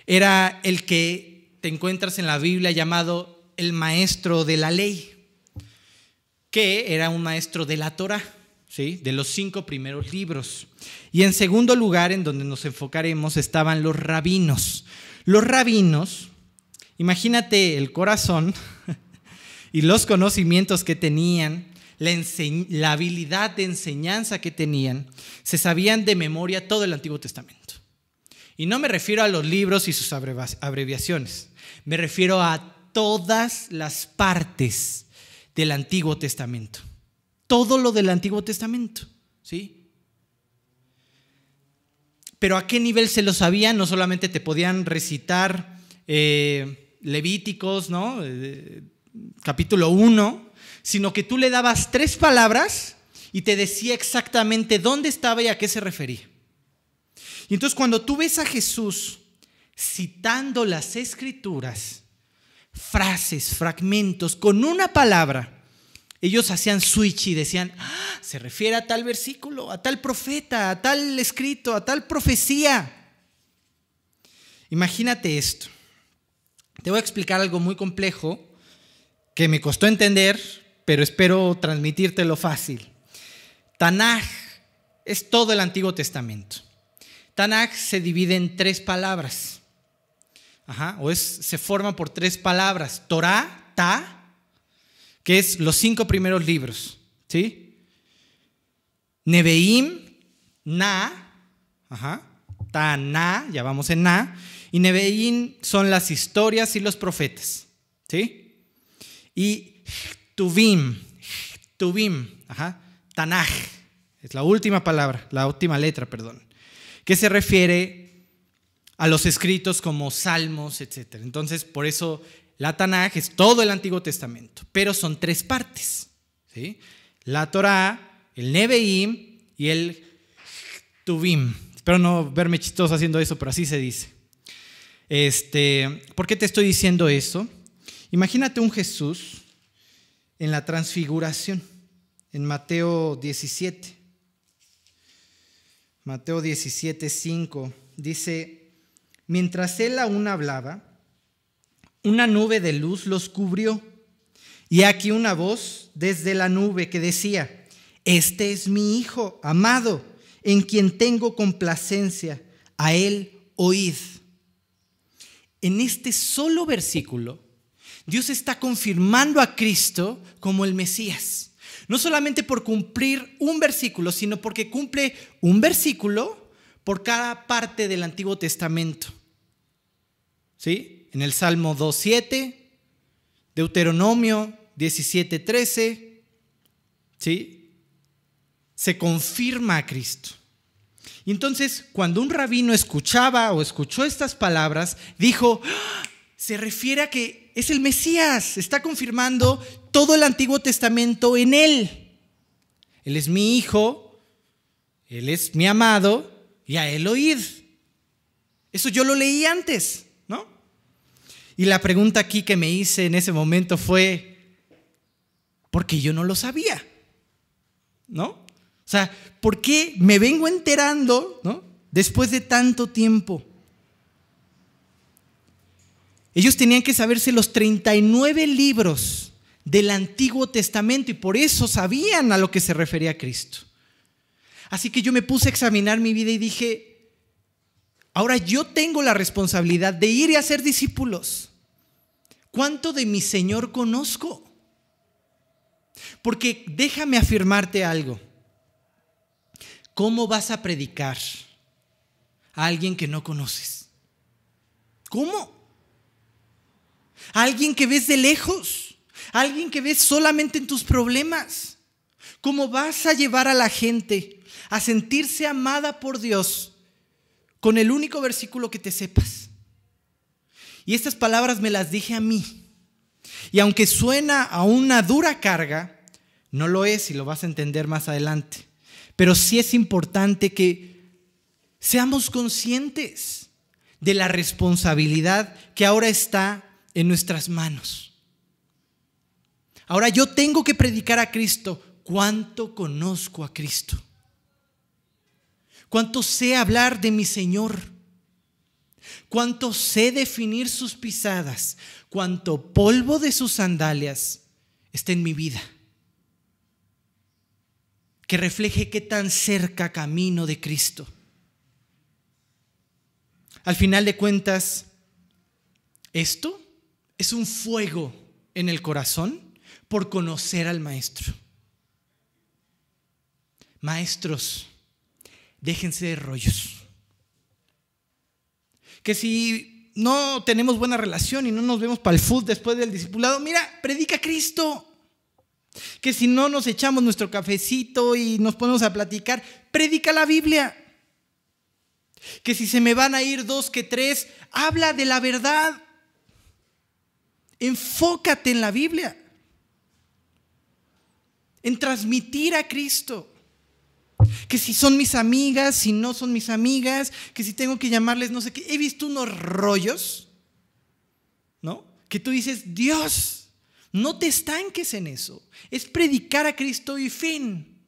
era el que te encuentras en la Biblia llamado el maestro de la ley, que era un maestro de la Torah, ¿sí? de los cinco primeros libros. Y en segundo lugar, en donde nos enfocaremos, estaban los rabinos. Los rabinos, imagínate el corazón y los conocimientos que tenían, la, la habilidad de enseñanza que tenían, se sabían de memoria todo el Antiguo Testamento. Y no me refiero a los libros y sus abreviaciones, me refiero a todas las partes del Antiguo Testamento. Todo lo del Antiguo Testamento, ¿sí? Pero a qué nivel se lo sabían, no solamente te podían recitar eh, Levíticos, ¿no? Eh, capítulo 1, sino que tú le dabas tres palabras y te decía exactamente dónde estaba y a qué se refería. Y entonces cuando tú ves a Jesús citando las escrituras, frases, fragmentos, con una palabra, ellos hacían switch y decían, ah, se refiere a tal versículo, a tal profeta, a tal escrito, a tal profecía. Imagínate esto. Te voy a explicar algo muy complejo que me costó entender, pero espero transmitírtelo fácil. Tanaj es todo el Antiguo Testamento. Tanakh se divide en tres palabras. o es, se forma por tres palabras. Torah, Ta, que es los cinco primeros libros. ¿Sí? Nebeim, Na, ajá, Ta, Na, ya vamos en Na. Y Nebeim son las historias y los profetas. ¿Sí? Y Tuvim, Tuvim, ajá, Tanaj, es la última palabra, la última letra, perdón que se refiere a los escritos como salmos, etc. Entonces, por eso la Tanaj es todo el Antiguo Testamento, pero son tres partes. ¿sí? La Torah, el Nebeim y el Tuvim. Espero no verme chistoso haciendo eso, pero así se dice. Este, ¿Por qué te estoy diciendo eso? Imagínate un Jesús en la transfiguración, en Mateo 17. Mateo 17, 5, dice, mientras él aún hablaba, una nube de luz los cubrió. Y aquí una voz desde la nube que decía, este es mi Hijo amado, en quien tengo complacencia, a él oíd. En este solo versículo, Dios está confirmando a Cristo como el Mesías. No solamente por cumplir un versículo, sino porque cumple un versículo por cada parte del Antiguo Testamento. ¿Sí? En el Salmo 2.7, Deuteronomio 17.13, ¿sí? Se confirma a Cristo. Y entonces, cuando un rabino escuchaba o escuchó estas palabras, dijo, ¡Ah! se refiere a que es el Mesías, está confirmando todo el Antiguo Testamento en Él. Él es mi hijo, Él es mi amado y a Él oíd. Eso yo lo leí antes. Y la pregunta aquí que me hice en ese momento fue, Porque yo no lo sabía. ¿No? O sea, ¿por qué me vengo enterando, ¿no? Después de tanto tiempo. Ellos tenían que saberse los 39 libros del Antiguo Testamento y por eso sabían a lo que se refería Cristo. Así que yo me puse a examinar mi vida y dije, ahora yo tengo la responsabilidad de ir y hacer discípulos. ¿Cuánto de mi Señor conozco? Porque déjame afirmarte algo. ¿Cómo vas a predicar a alguien que no conoces? ¿Cómo? alguien que ves de lejos, alguien que ves solamente en tus problemas. ¿Cómo vas a llevar a la gente a sentirse amada por Dios con el único versículo que te sepas? Y estas palabras me las dije a mí. Y aunque suena a una dura carga, no lo es y lo vas a entender más adelante. Pero sí es importante que seamos conscientes de la responsabilidad que ahora está en nuestras manos. Ahora yo tengo que predicar a Cristo. ¿Cuánto conozco a Cristo? ¿Cuánto sé hablar de mi Señor? ¿Cuánto sé definir sus pisadas? ¿Cuánto polvo de sus sandalias está en mi vida? Que refleje qué tan cerca camino de Cristo. Al final de cuentas, esto es un fuego en el corazón por conocer al maestro. Maestros, déjense de rollos. Que si no tenemos buena relación y no nos vemos para el food después del discipulado, mira, predica Cristo. Que si no nos echamos nuestro cafecito y nos ponemos a platicar, predica la Biblia. Que si se me van a ir dos que tres, habla de la verdad. Enfócate en la Biblia, en transmitir a Cristo. Que si son mis amigas, si no son mis amigas, que si tengo que llamarles no sé qué. He visto unos rollos, ¿no? Que tú dices, Dios, no te estanques en eso. Es predicar a Cristo y fin.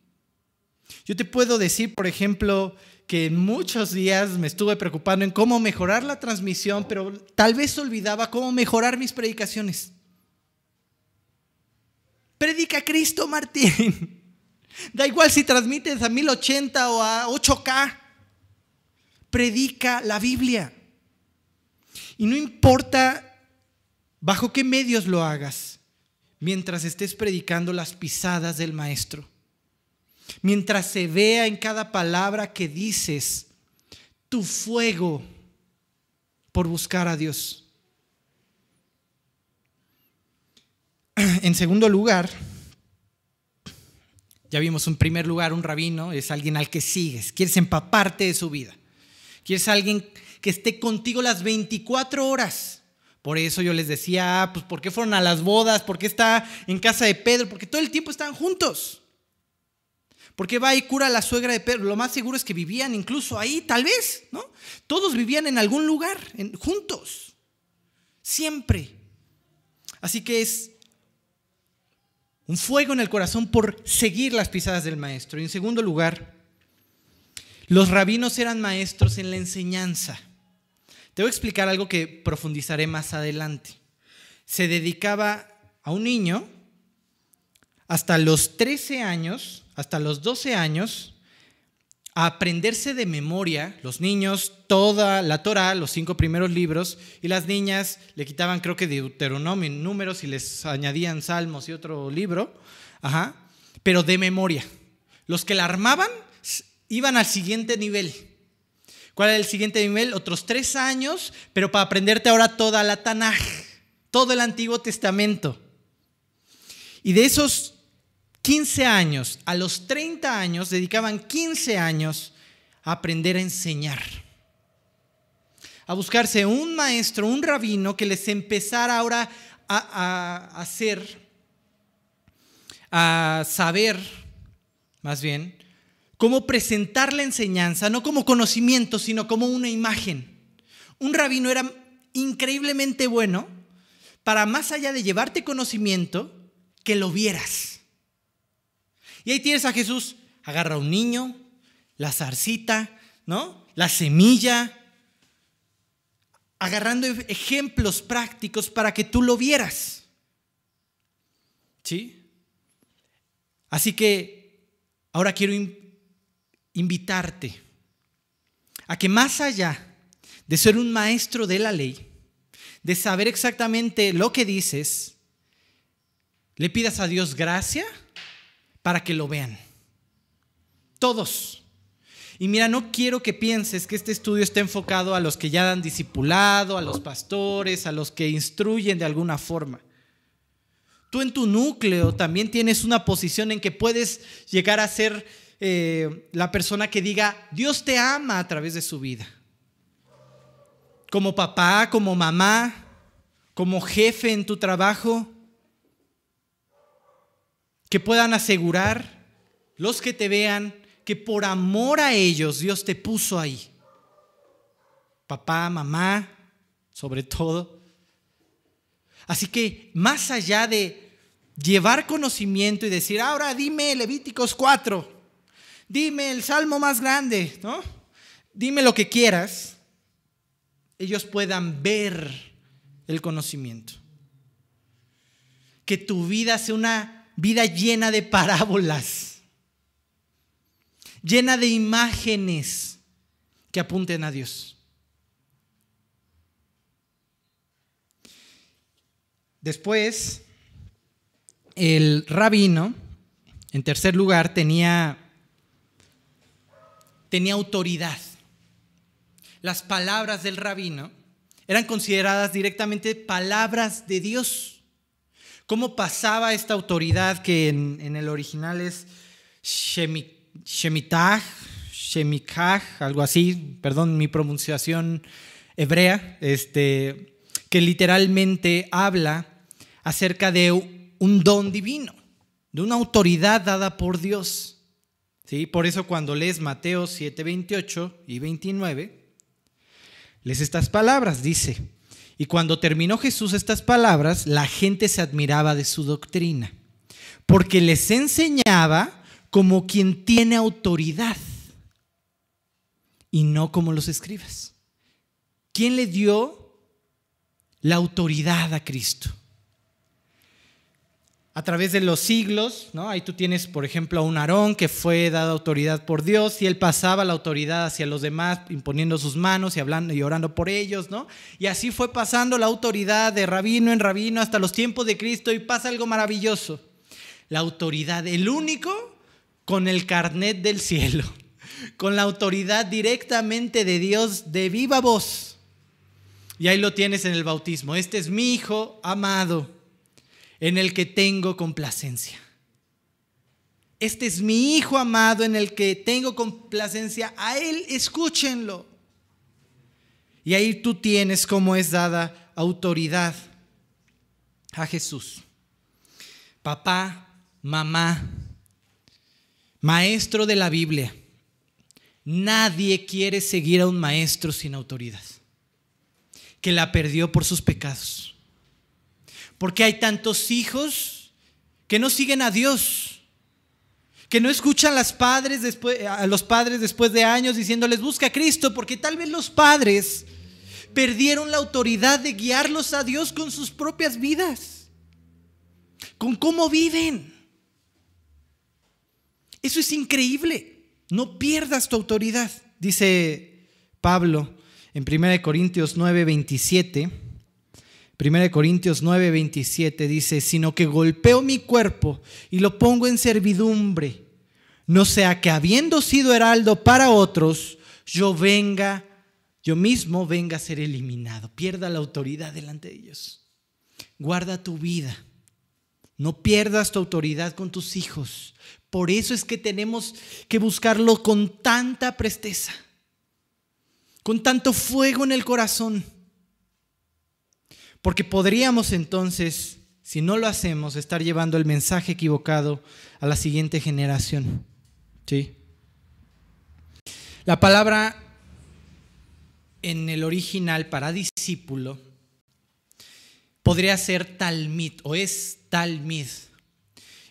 Yo te puedo decir, por ejemplo, que muchos días me estuve preocupando en cómo mejorar la transmisión, pero tal vez olvidaba cómo mejorar mis predicaciones. Predica Cristo, Martín. Da igual si transmites a 1080 o a 8K. Predica la Biblia. Y no importa bajo qué medios lo hagas, mientras estés predicando las pisadas del Maestro mientras se vea en cada palabra que dices tu fuego por buscar a Dios. En segundo lugar, ya vimos en primer lugar, un rabino es alguien al que sigues, quieres empaparte de su vida, quieres alguien que esté contigo las 24 horas. Por eso yo les decía, ah, pues ¿por qué fueron a las bodas? ¿Por qué está en casa de Pedro? Porque todo el tiempo están juntos. Porque va y cura a la suegra de Pedro. Lo más seguro es que vivían incluso ahí, tal vez, ¿no? Todos vivían en algún lugar, juntos, siempre. Así que es un fuego en el corazón por seguir las pisadas del maestro. Y en segundo lugar, los rabinos eran maestros en la enseñanza. Te voy a explicar algo que profundizaré más adelante. Se dedicaba a un niño hasta los 13 años hasta los 12 años aprenderse de memoria, los niños, toda la Torah, los cinco primeros libros, y las niñas le quitaban, creo que Deuteronomio, números y les añadían salmos y otro libro, ajá, pero de memoria. Los que la armaban iban al siguiente nivel. ¿Cuál era el siguiente nivel? Otros tres años, pero para aprenderte ahora toda la Tanaj, todo el Antiguo Testamento. Y de esos 15 años, a los 30 años, dedicaban 15 años a aprender a enseñar. A buscarse un maestro, un rabino que les empezara ahora a, hacer, a saber, más bien, cómo presentar la enseñanza, no como conocimiento, sino como una imagen. Un rabino era increíblemente bueno para más allá de llevarte conocimiento, que lo vieras Y ahí tienes a Jesús, agarra a un niño, la zarcita, ¿no? La semilla, agarrando ejemplos prácticos para que tú lo vieras. ¿Sí? Así que ahora quiero invitarte a que más allá de ser un maestro de la ley, de saber exactamente lo que dices, le pidas a Dios gracia para que lo vean. Todos. Y mira, no quiero que pienses que este estudio esté enfocado a los que ya dan discipulado, a los pastores, a los que instruyen de alguna forma. Tú en tu núcleo también tienes una posición en que puedes llegar a ser eh, la persona que diga, Dios te ama a través de su vida. Como papá, como mamá, como jefe en tu trabajo, que puedan asegurar los que te vean que por amor a ellos Dios te puso ahí. Papá, mamá, sobre todo. Así que más allá de llevar conocimiento y decir, ahora dime Levíticos 4, dime el salmo más grande, ¿no? Dime lo que quieras, ellos puedan ver el conocimiento. Que tu vida sea una vida llena de parábolas llena de imágenes que apunten a Dios. Después, el rabino, en tercer lugar, tenía, tenía autoridad. Las palabras del rabino eran consideradas directamente palabras de Dios. ¿Cómo pasaba esta autoridad que en, el original es Shemitah, Shemikah, algo así, perdón mi pronunciación hebrea, este, que literalmente habla acerca de un don divino, de una autoridad dada por Dios. ¿Sí? Por eso cuando lees Mateo 7, 28 y 29, lees estas palabras, dice, y cuando terminó Jesús estas palabras, la gente se admiraba de su doctrina, porque les enseñaba como quien tiene autoridad y no como los escribas. ¿Quién le dio la autoridad a Cristo? A través de los siglos, ¿no? Ahí tú tienes, por ejemplo, a un Aarón que fue dado autoridad por Dios y él pasaba la autoridad hacia los demás imponiendo sus manos y hablando y orando por ellos, ¿no? Y así fue pasando la autoridad de rabino en rabino hasta los tiempos de Cristo y pasa algo maravilloso. La autoridad, el único con el carnet del cielo, con la autoridad directamente de Dios de viva voz. Y ahí lo tienes en el bautismo. Este es mi Hijo amado, en el que tengo complacencia. Este es mi Hijo amado en el que tengo complacencia. A Él escúchenlo. Y ahí tú tienes cómo es dada autoridad a Jesús. Papá, mamá, Maestro de la Biblia. Nadie quiere seguir a un maestro sin autoridad, que la perdió por sus pecados. Porque hay tantos hijos que no siguen a Dios, que no escuchan a, a los padres después de años diciéndoles busca a Cristo, porque tal vez los padres perdieron la autoridad de guiarlos a Dios con sus propias vidas, con cómo viven. Eso es increíble. No pierdas tu autoridad, dice Pablo en 1 Corintios 9, 27. 1 Corintios 9, 27 dice, sino que golpeo mi cuerpo y lo pongo en servidumbre, no sea que habiendo sido heraldo para otros, yo venga, yo mismo venga a ser eliminado, pierda la autoridad delante de ellos. Guarda tu vida, no pierdas tu autoridad con tus hijos, por eso es que tenemos que buscarlo con tanta presteza, con tanto fuego en el corazón. Porque podríamos entonces, si no lo hacemos, estar llevando el mensaje equivocado a la siguiente generación. ¿Sí? La palabra en el original para discípulo podría ser talmid o es talmid.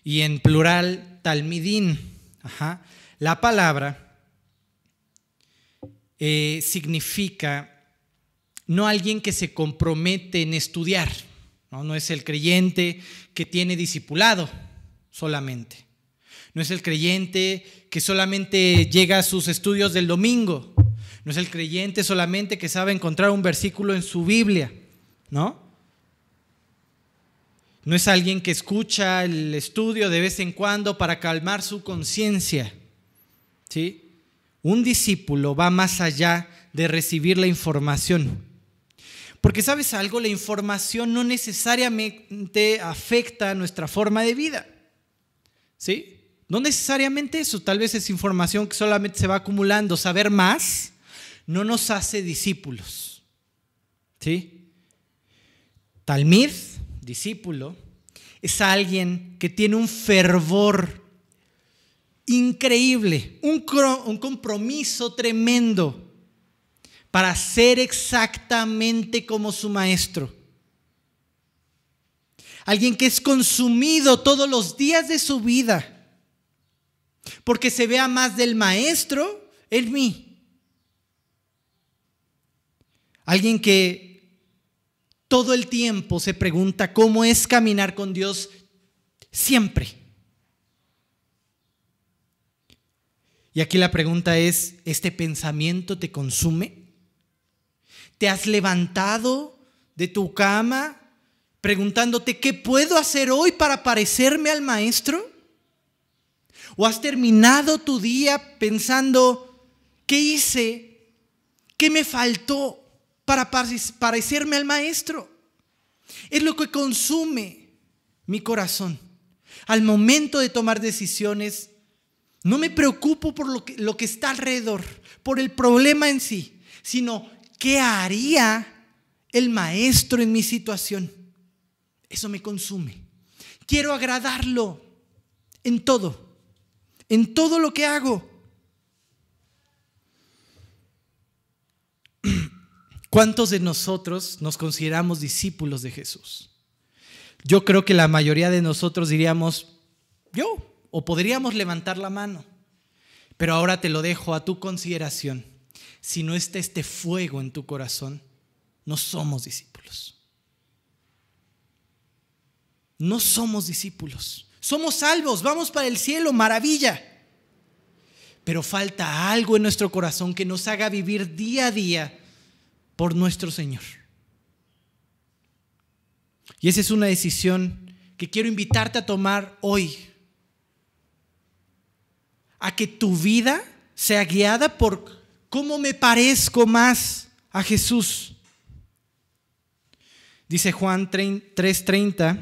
Y en plural talmidín. La palabra eh, significa no alguien que se compromete en estudiar, ¿no? no es el creyente que tiene discipulado solamente, no es el creyente que solamente llega a sus estudios del domingo, no es el creyente solamente que sabe encontrar un versículo en su Biblia, ¿no? No es alguien que escucha el estudio de vez en cuando para calmar su conciencia. ¿sí? Un discípulo va más allá de recibir la información. Porque sabes algo, la información no necesariamente afecta nuestra forma de vida. ¿Sí? No necesariamente eso, tal vez es información que solamente se va acumulando. Saber más no nos hace discípulos. ¿Sí? Talmid, discípulo, es alguien que tiene un fervor increíble, un compromiso tremendo para ser exactamente como su maestro. Alguien que es consumido todos los días de su vida, porque se vea más del maestro en mí. Alguien que todo el tiempo se pregunta cómo es caminar con Dios siempre. Y aquí la pregunta es, ¿este pensamiento te consume? ¿Te has levantado de tu cama preguntándote qué puedo hacer hoy para parecerme al maestro? ¿O has terminado tu día pensando, ¿qué hice? ¿Qué me faltó para parecerme al maestro? Es lo que consume mi corazón. Al momento de tomar decisiones, no me preocupo por lo que, está alrededor, por el problema en sí, sino ¿qué haría el maestro en mi situación? Eso me consume. Quiero agradarlo en todo, en todo lo que hago. ¿Cuántos de nosotros nos consideramos discípulos de Jesús? Yo creo que la mayoría de nosotros diríamos, yo, o podríamos levantar la mano, pero ahora te lo dejo a tu consideración si no está este fuego en tu corazón, no somos discípulos. No somos discípulos. Somos salvos, vamos para el cielo, maravilla. Pero falta algo en nuestro corazón que nos haga vivir día a día por nuestro Señor. Y esa es una decisión que quiero invitarte a tomar hoy. A que tu vida sea guiada por ¿Cómo me parezco más a Jesús? Dice Juan 3:30,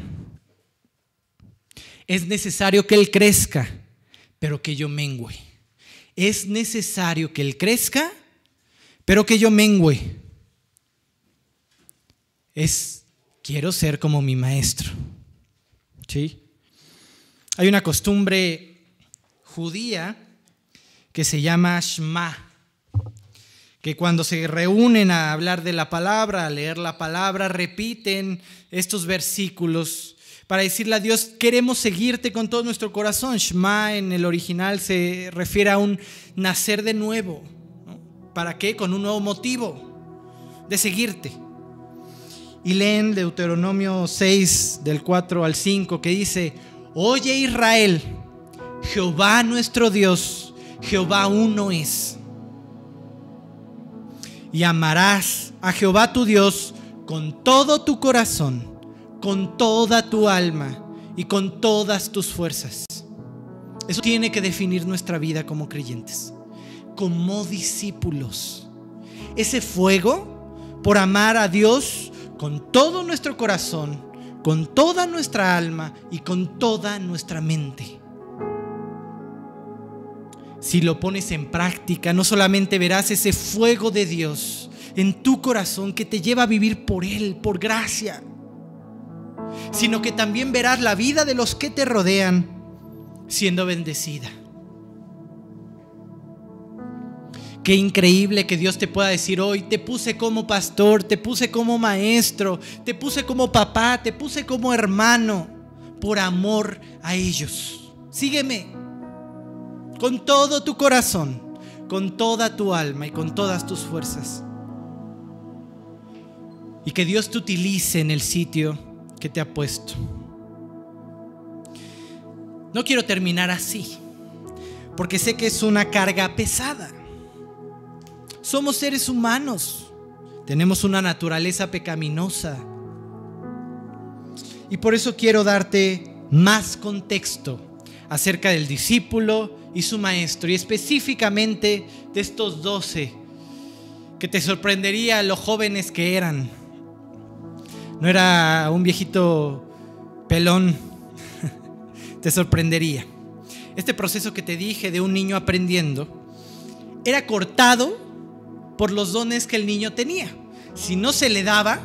es necesario que Él crezca, pero que yo mengüe. Es necesario que Él crezca, pero que yo mengüe. Es, quiero ser como mi maestro. ¿Sí? Hay una costumbre judía que se llama Shema que cuando se reúnen a hablar de la palabra, a leer la palabra, repiten estos versículos para decirle a Dios, queremos seguirte con todo nuestro corazón. Shema en el original se refiere a un nacer de nuevo. ¿Para qué? Con un nuevo motivo de seguirte. Y leen Deuteronomio 6 del 4 al 5 que dice, oye Israel, Jehová nuestro Dios, Jehová uno es y amarás a Jehová tu Dios con todo tu corazón, con toda tu alma y con todas tus fuerzas. Eso tiene que definir nuestra vida como creyentes, como discípulos. Ese fuego por amar a Dios con todo nuestro corazón, con toda nuestra alma y con toda nuestra mente si lo pones en práctica, no solamente verás ese fuego de Dios en tu corazón que te lleva a vivir por Él, por gracia, sino que también verás la vida de los que te rodean siendo bendecida. Qué increíble que Dios te pueda decir hoy, te puse como pastor, te puse como maestro, te puse como papá, te puse como hermano, por amor a ellos. sígueme con todo tu corazón, con toda tu alma y con todas tus fuerzas. Y que Dios te utilice en el sitio que te ha puesto. No quiero terminar así, porque sé que es una carga pesada. Somos seres humanos, tenemos una naturaleza pecaminosa. Y por eso quiero darte más contexto acerca del discípulo y su maestro, y específicamente de estos doce, que te sorprendería lo jóvenes que eran. No era un viejito pelón, te sorprendería. Este proceso que te dije de un niño aprendiendo era cortado por los dones que el niño tenía. Si no se le daba,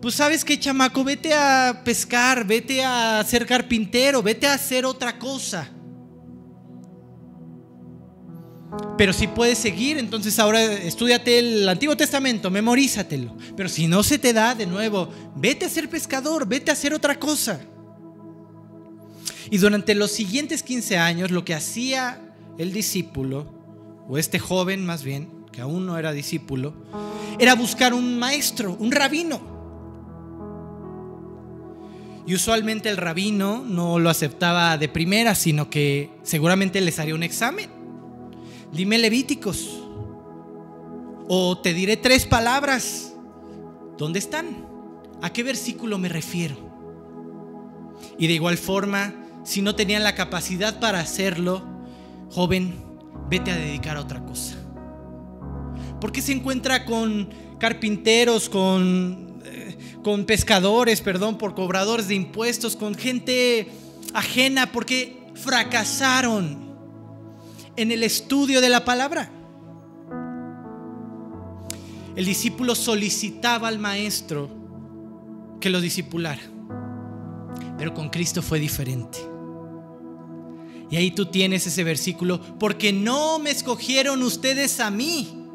pues sabes que chamaco, vete a pescar, vete a ser carpintero, vete a hacer otra cosa. Pero si puedes seguir, entonces ahora estudiate el Antiguo Testamento, memorízatelo. Pero si no se te da de nuevo, vete a ser pescador, vete a hacer otra cosa. Y durante los siguientes 15 años lo que hacía el discípulo, o este joven más bien, que aún no era discípulo, era buscar un maestro, un rabino. Y usualmente el rabino no lo aceptaba de primera, sino que seguramente les haría un examen. Dime Levíticos. O te diré tres palabras. ¿Dónde están? ¿A qué versículo me refiero? Y de igual forma, si no tenían la capacidad para hacerlo, joven, vete a dedicar a otra cosa. Porque se encuentra con carpinteros, con, eh, con pescadores, perdón, por cobradores de impuestos, con gente ajena, porque fracasaron en el estudio de la palabra. El discípulo solicitaba al maestro que lo discipulara, pero con Cristo fue diferente. Y ahí tú tienes ese versículo, porque no me escogieron ustedes a mí,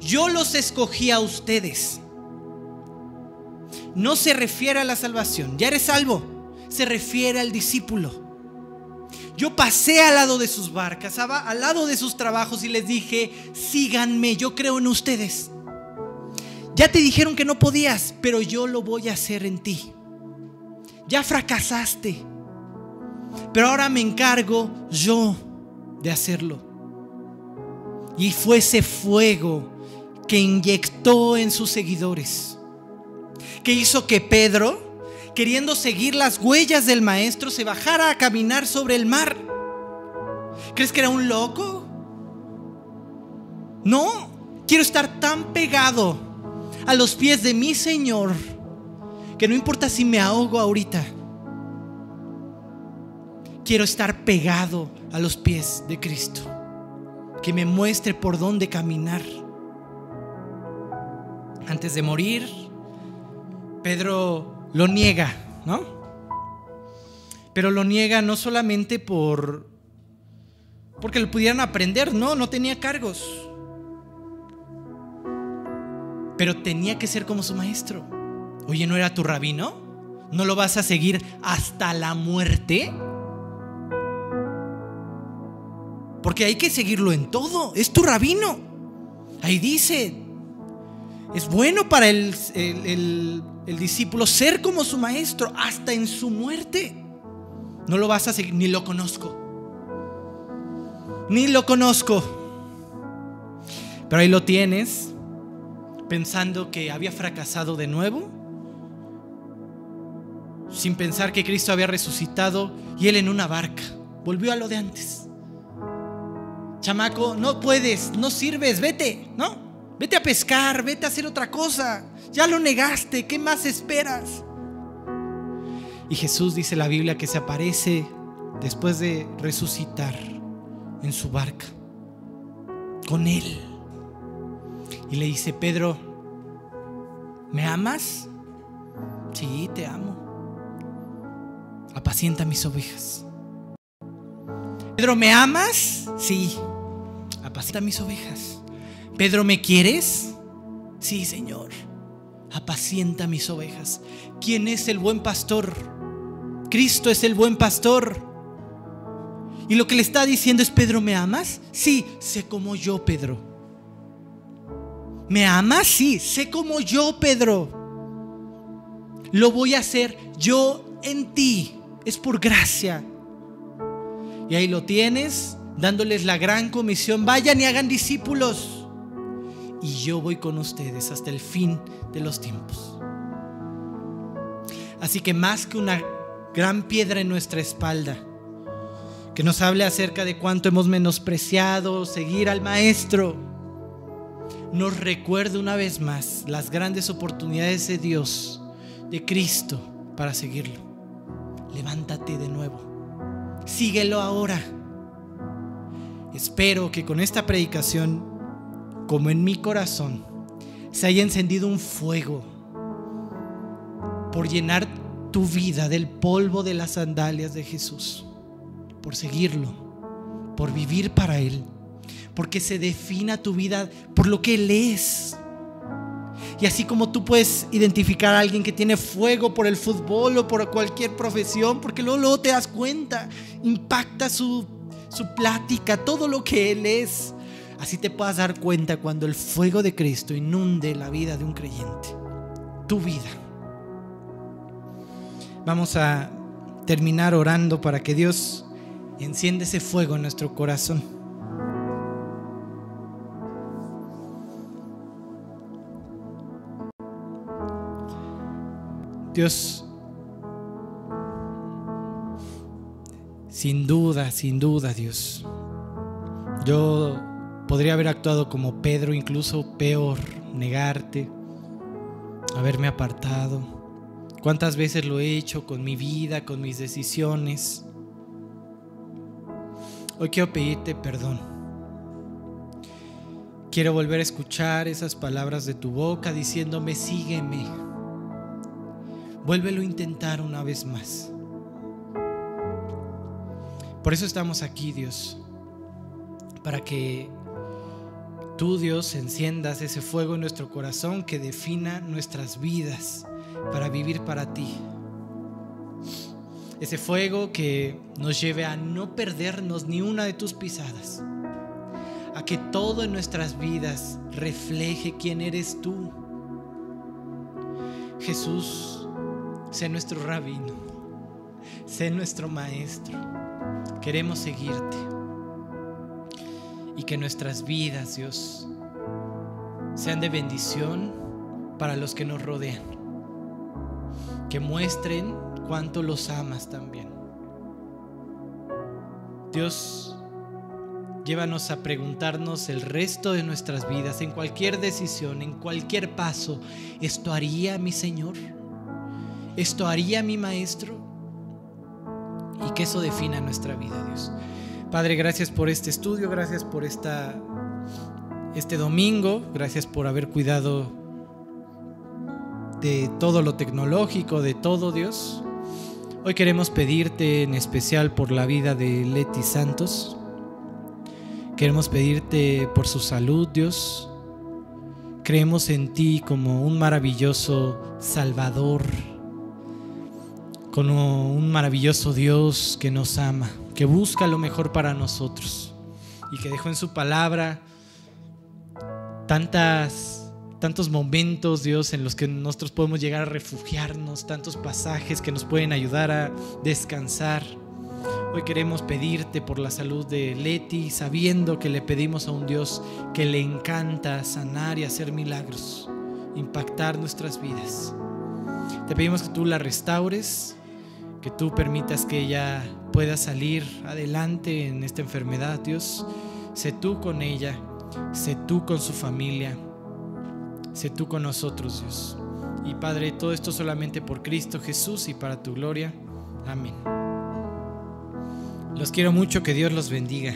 yo los escogí a ustedes. No se refiere a la salvación, ya eres salvo, se refiere al discípulo. Yo pasé al lado de sus barcas, al lado de sus trabajos y les dije, síganme, yo creo en ustedes. Ya te dijeron que no podías, pero yo lo voy a hacer en ti. Ya fracasaste, pero ahora me encargo yo de hacerlo. Y fue ese fuego que inyectó en sus seguidores, que hizo que Pedro, queriendo seguir las huellas del maestro, se bajara a caminar sobre el mar. ¿Crees que era un loco? No, quiero estar tan pegado a los pies de mi Señor que no importa si me ahogo ahorita quiero estar pegado a los pies de Cristo. Que me muestre por dónde caminar. Antes de morir, Pedro lo niega, ¿no? Pero lo niega no solamente por porque lo pudieran aprender, no, no tenía cargos. Pero tenía que ser como su maestro. Oye, ¿no era tu rabino? ¿No lo vas a seguir hasta la muerte? Porque hay que seguirlo en todo. Es tu rabino. Ahí dice, es bueno para el, discípulo ser como su maestro hasta en su muerte. No lo vas a seguir, ni lo conozco. Ni lo conozco. Pero ahí lo tienes, pensando que había fracasado de nuevo, sin pensar que Cristo había resucitado y él en una barca. Volvió a lo de antes chamaco, no puedes, no sirves, vete, ¿no? Vete a pescar, vete a hacer otra cosa. Ya lo negaste, ¿qué más esperas? Y Jesús dice la Biblia que se aparece después de resucitar en su barca con él. Y le dice, Pedro, ¿me amas? Sí, te amo. Apacienta mis ovejas. Pedro, ¿me amas? Sí. Apacienta mis ovejas. Pedro, ¿me quieres? Sí, Señor. Apacienta mis ovejas. ¿Quién es el buen pastor? Cristo es el buen pastor. Y lo que le está diciendo es, Pedro, ¿me amas? Sí, sé como yo, Pedro. ¿Me amas? Sí, sé como yo, Pedro. Lo voy a hacer yo en ti. Es por gracia. Y ahí lo tienes, dándoles la gran comisión. Vayan y hagan discípulos. Y yo voy con ustedes hasta el fin de los tiempos. Así que más que una gran piedra en nuestra espalda, que nos hable acerca de cuánto hemos menospreciado seguir al Maestro, nos recuerde una vez más las grandes oportunidades de Dios, de Cristo, para seguirlo. Levántate de nuevo. Síguelo ahora. Espero que con esta predicación, como en mi corazón, se haya encendido un fuego por llenar tu vida del polvo de las sandalias de Jesús por seguirlo, por vivir para Él, porque se defina tu vida por lo que Él es. Y así como tú puedes identificar a alguien que tiene fuego por el fútbol o por cualquier profesión, porque luego, te das cuenta, impacta su, su plática, todo lo que Él es. Así te puedas dar cuenta cuando el fuego de Cristo inunde la vida de un creyente, tu vida. Vamos a terminar orando para que Dios Enciende ese fuego en nuestro corazón. Dios, sin duda, sin duda, Dios, yo podría haber actuado como Pedro, incluso peor, negarte, haberme apartado. ¿Cuántas veces lo he hecho con mi vida, con mis decisiones? Hoy quiero pedirte perdón. Quiero volver a escuchar esas palabras de tu boca diciéndome, sígueme. Vuélvelo a intentar una vez más. Por eso estamos aquí, Dios. Para que tú, Dios, enciendas ese fuego en nuestro corazón que defina nuestras vidas para vivir para ti. Ese fuego que nos lleve a no perdernos ni una de tus pisadas, a que todo en nuestras vidas refleje quién eres tú. Jesús, sé nuestro rabino, sé nuestro maestro, queremos seguirte y que nuestras vidas, Dios, sean de bendición para los que nos rodean, que muestren cuánto los amas también. Dios, llévanos a preguntarnos el resto de nuestras vidas, en cualquier decisión, en cualquier paso, ¿esto haría mi Señor? ¿Esto haría mi Maestro? Y que eso defina nuestra vida, Dios. Padre, gracias por este estudio, gracias por esta, este domingo, gracias por haber cuidado de todo lo tecnológico, de todo, Dios. Hoy queremos pedirte en especial por la vida de Leti Santos. Queremos pedirte por su salud, Dios. Creemos en ti como un maravilloso Salvador, como un maravilloso Dios que nos ama, que busca lo mejor para nosotros y que dejó en su palabra tantas tantos momentos, Dios, en los que nosotros podemos llegar a refugiarnos, tantos pasajes que nos pueden ayudar a descansar. Hoy queremos pedirte por la salud de Leti, sabiendo que le pedimos a un Dios que le encanta sanar y hacer milagros, impactar nuestras vidas. Te pedimos que tú la restaures, que tú permitas que ella pueda salir adelante en esta enfermedad, Dios. Sé tú con ella, sé tú con su familia. Sé tú con nosotros, Dios. Y Padre, todo esto solamente por Cristo Jesús y para tu gloria. Amén. Los quiero mucho, que Dios los bendiga.